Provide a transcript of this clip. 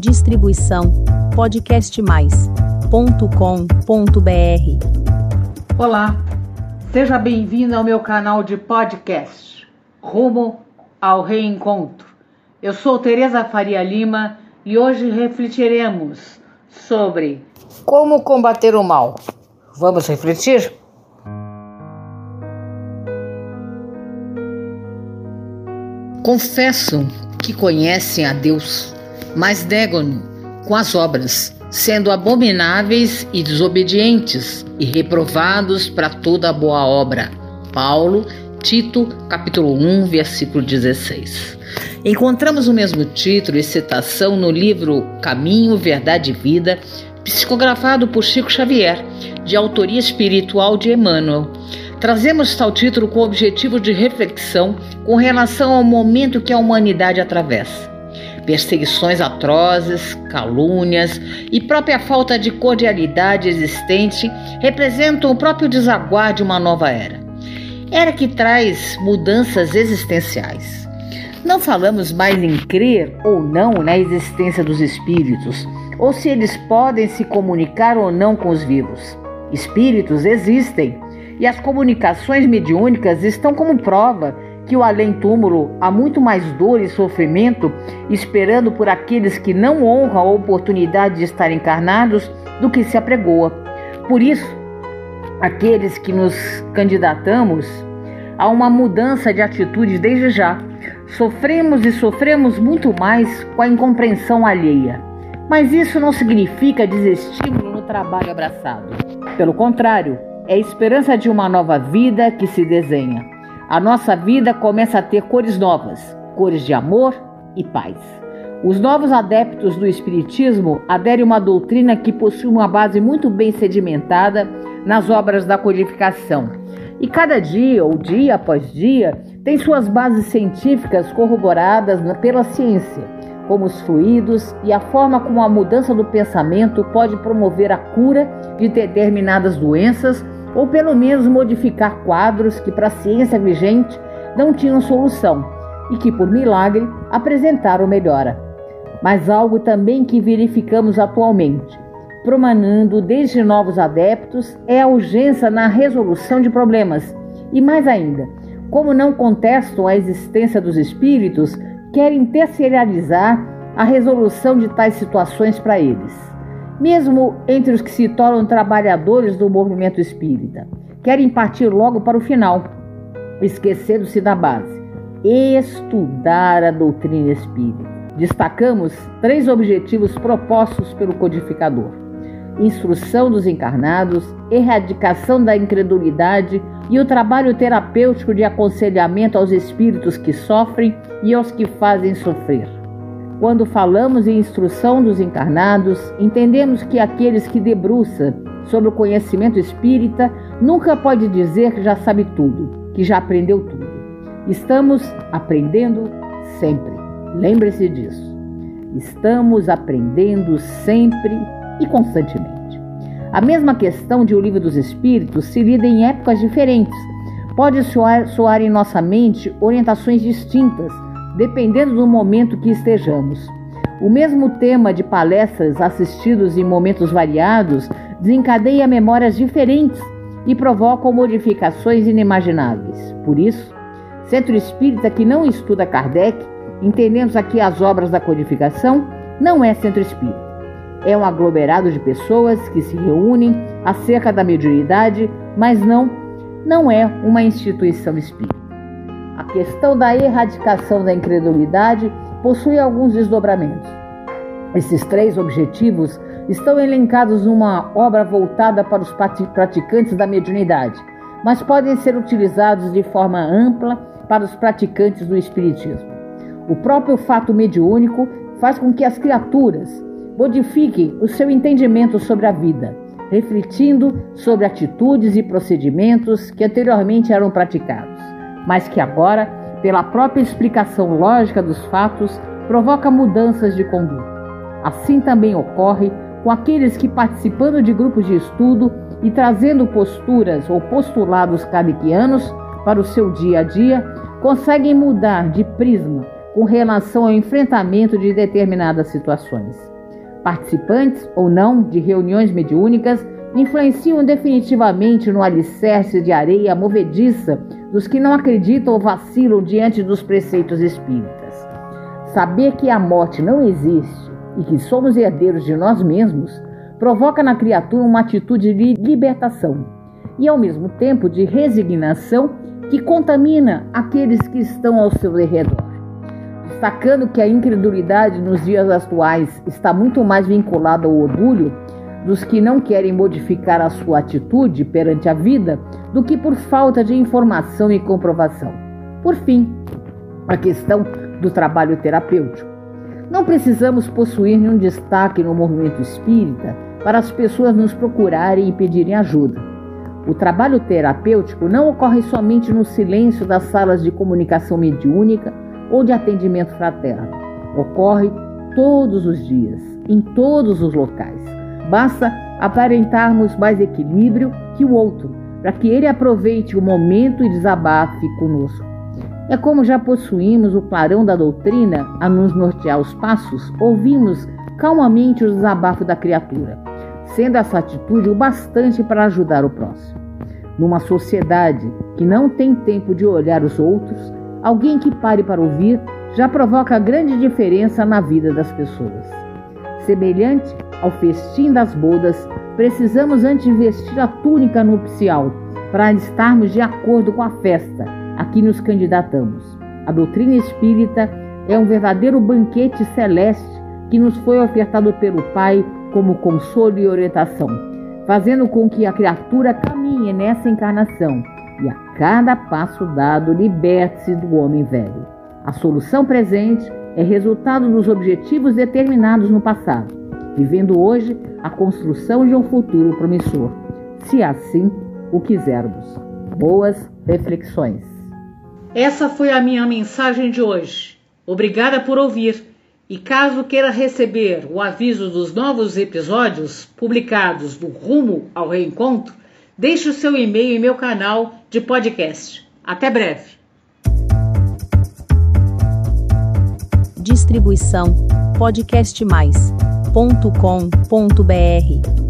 Distribuição podcastmais.com.br. Olá, seja bem-vindo ao meu canal de podcast Rumo ao Reencontro. Eu sou Tereza Faria Lima e hoje refletiremos sobre como combater o mal. Vamos refletir? Confessam que conhecem a Deus, mas negam-no com as obras, sendo abomináveis e desobedientes e reprovados para toda boa obra. Paulo, Tito, capítulo 1, versículo 16. Encontramos o mesmo título e citação no livro Caminho, Verdade e Vida, psicografado por Chico Xavier, de autoria espiritual de Emmanuel. Trazemos tal título com o objetivo de reflexão com relação ao momento que a humanidade atravessa. Perseguições atrozes, calúnias e própria falta de cordialidade existente representam o próprio desaguar de uma nova era. Era que traz mudanças existenciais. Não falamos mais em crer ou não na existência dos espíritos, ou se eles podem se comunicar ou não com os vivos. Espíritos existem e as comunicações mediúnicas estão como prova que o além-túmulo há muito mais dor e sofrimento esperando por aqueles que não honram a oportunidade de estar encarnados do que se apregoa. Por isso, aqueles que nos candidatamos a uma mudança de atitude desde já, sofremos e sofremos muito mais com a incompreensão alheia. Mas isso não significa desestímulo no trabalho abraçado. Pelo contrário, é a esperança de uma nova vida que se desenha. A nossa vida começa a ter cores novas, cores de amor e paz. Os novos adeptos do Espiritismo aderem a uma doutrina que possui uma base muito bem sedimentada nas obras da codificação. E cada dia, ou dia após dia, tem suas bases científicas corroboradas pela ciência, como os fluidos e a forma como a mudança do pensamento pode promover a cura de determinadas doenças ou pelo menos modificar quadros que, para a ciência vigente, não tinham solução e que, por milagre, apresentaram melhora. Mas algo também que verificamos atualmente, promanando desde novos adeptos, é a urgência na resolução de problemas. E mais ainda, como não contestam a existência dos espíritos, querem terceirizar a resolução de tais situações para eles mesmo entre os que se tornam trabalhadores do movimento espírita. Querem partir logo para o final, esquecendo-se da base: estudar a doutrina espírita. Destacamos três objetivos propostos pelo codificador: instrução dos encarnados, erradicação da incredulidade e o trabalho terapêutico de aconselhamento aos espíritos que sofrem e aos que fazem sofrer. Quando falamos em instrução dos encarnados, entendemos que aqueles que debruçam sobre o conhecimento espírita nunca pode dizer que já sabe tudo, que já aprendeu tudo. Estamos aprendendo sempre. Lembre-se disso. Estamos aprendendo sempre e constantemente. A mesma questão de O Livro dos Espíritos se lida em épocas diferentes. Pode soar, soar em nossa mente orientações distintas dependendo do momento que estejamos. O mesmo tema de palestras assistidos em momentos variados desencadeia memórias diferentes e provocam modificações inimagináveis. Por isso, Centro Espírita que não estuda Kardec, entendemos aqui as obras da codificação, não é Centro Espírita. É um aglomerado de pessoas que se reúnem acerca da mediunidade, mas não, não é uma instituição espírita. A questão da erradicação da incredulidade possui alguns desdobramentos. Esses três objetivos estão elencados numa obra voltada para os praticantes da mediunidade, mas podem ser utilizados de forma ampla para os praticantes do espiritismo. O próprio fato mediúnico faz com que as criaturas modifiquem o seu entendimento sobre a vida, refletindo sobre atitudes e procedimentos que anteriormente eram praticados mas que agora, pela própria explicação lógica dos fatos, provoca mudanças de conduta. Assim também ocorre com aqueles que, participando de grupos de estudo e trazendo posturas ou postulados kardecianos para o seu dia a dia, conseguem mudar de prisma com relação ao enfrentamento de determinadas situações. Participantes ou não de reuniões mediúnicas influenciam definitivamente no alicerce de areia movediça dos que não acreditam ou vacilam diante dos preceitos espíritas. Saber que a morte não existe e que somos herdeiros de nós mesmos provoca na criatura uma atitude de libertação e, ao mesmo tempo, de resignação que contamina aqueles que estão ao seu redor. Destacando que a incredulidade nos dias atuais está muito mais vinculada ao orgulho dos que não querem modificar a sua atitude perante a vida do que por falta de informação e comprovação. Por fim, a questão do trabalho terapêutico. Não precisamos possuir nenhum destaque no movimento espírita para as pessoas nos procurarem e pedirem ajuda. O trabalho terapêutico não ocorre somente no silêncio das salas de comunicação mediúnica ou de atendimento fraterno. Ocorre todos os dias, em todos os locais. Basta aparentarmos mais equilíbrio que o outro, para que ele aproveite o momento e desabafe conosco. É como já possuímos o clarão da doutrina a nos nortear os passos, ouvimos calmamente o desabafo da criatura, sendo essa atitude o bastante para ajudar o próximo. Numa sociedade que não tem tempo de olhar os outros, alguém que pare para ouvir já provoca grande diferença na vida das pessoas. Semelhante ao festim das bodas, precisamos antes vestir a túnica nupcial para estarmos de acordo com a festa a que nos candidatamos. A doutrina espírita é um verdadeiro banquete celeste que nos foi ofertado pelo Pai como consolo e orientação, fazendo com que a criatura caminhe nessa encarnação e a cada passo dado liberte-se do homem velho. A solução presente é resultado dos objetivos determinados no passado, vivendo hoje a construção de um futuro promissor, se assim o quisermos. Boas reflexões. Essa foi a minha mensagem de hoje. Obrigada por ouvir. E caso queira receber o aviso dos novos episódios publicados do Rumo ao Reencontro, deixe o seu e-mail em meu canal de podcast. Até breve. Distribuição podcastmais.com.br